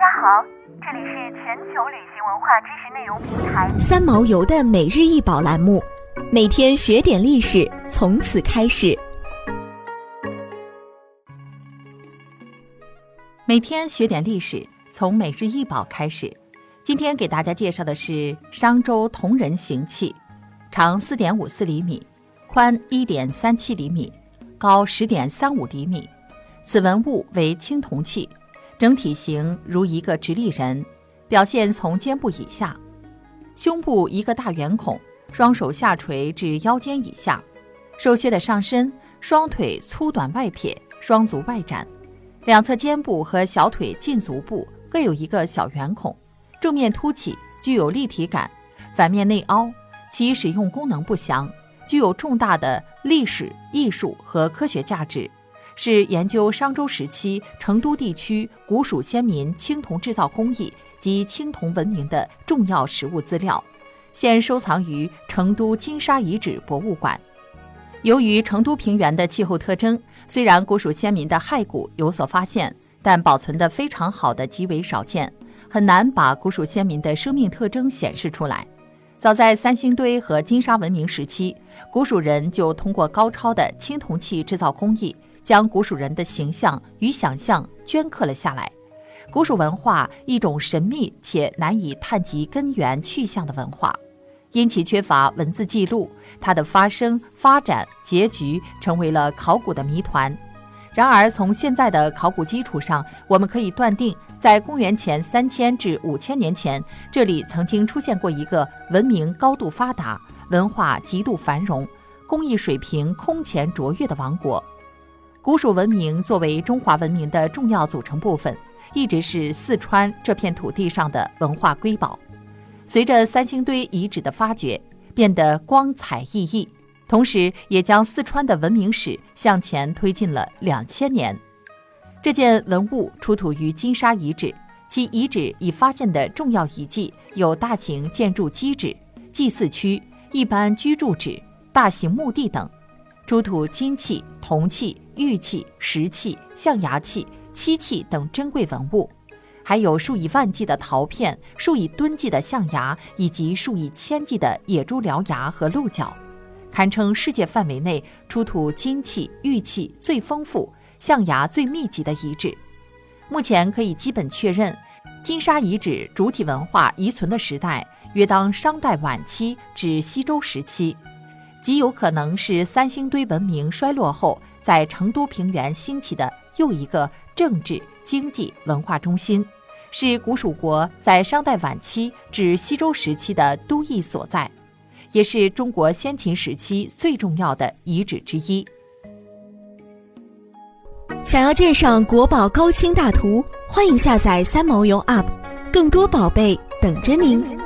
家好，这里是全球旅行文化知识内容平台三毛游的每日一宝栏目，每天学点历史，从此开始。每天学点历史，从每日一宝开始。今天给大家介绍的是商周铜人形器，长四点五四厘米，宽一点三七厘米，高十点三五厘米。此文物为青铜器。整体形如一个直立人，表现从肩部以下，胸部一个大圆孔，双手下垂至腰间以下，手靴的上身，双腿粗短外撇，双足外展，两侧肩部和小腿近足部各有一个小圆孔，正面凸起，具有立体感，反面内凹，其使用功能不详，具有重大的历史、艺术和科学价值。是研究商周时期成都地区古蜀先民青铜制造工艺及青铜文明的重要实物资料，现收藏于成都金沙遗址博物馆。由于成都平原的气候特征，虽然古蜀先民的骸骨有所发现，但保存得非常好的极为少见，很难把古蜀先民的生命特征显示出来。早在三星堆和金沙文明时期，古蜀人就通过高超的青铜器制造工艺。将古蜀人的形象与想象镌刻了下来。古蜀文化一种神秘且难以探及根源去向的文化，因其缺乏文字记录，它的发生、发展、结局成为了考古的谜团。然而，从现在的考古基础上，我们可以断定，在公元前三千至五千年前，这里曾经出现过一个文明高度发达、文化极度繁荣、工艺水平空前卓越的王国。古蜀文明作为中华文明的重要组成部分，一直是四川这片土地上的文化瑰宝。随着三星堆遗址的发掘，变得光彩熠熠，同时也将四川的文明史向前推进了两千年。这件文物出土于金沙遗址，其遗址已发现的重要遗迹有大型建筑基址、祭祀区、一般居住址、大型墓地等。出土金器、铜器、玉器、石器、象牙器、漆器等珍贵文物，还有数以万计的陶片、数以吨计的象牙以及数以千计的野猪獠牙和鹿角，堪称世界范围内出土金器、玉器最丰富、象牙最密集的遗址。目前可以基本确认，金沙遗址主体文化遗存的时代约当商代晚期至西周时期。极有可能是三星堆文明衰落后，在成都平原兴起的又一个政治、经济、文化中心，是古蜀国在商代晚期至西周时期的都邑所在，也是中国先秦时期最重要的遗址之一。想要鉴赏国宝高清大图，欢迎下载三毛游 App，更多宝贝等着您。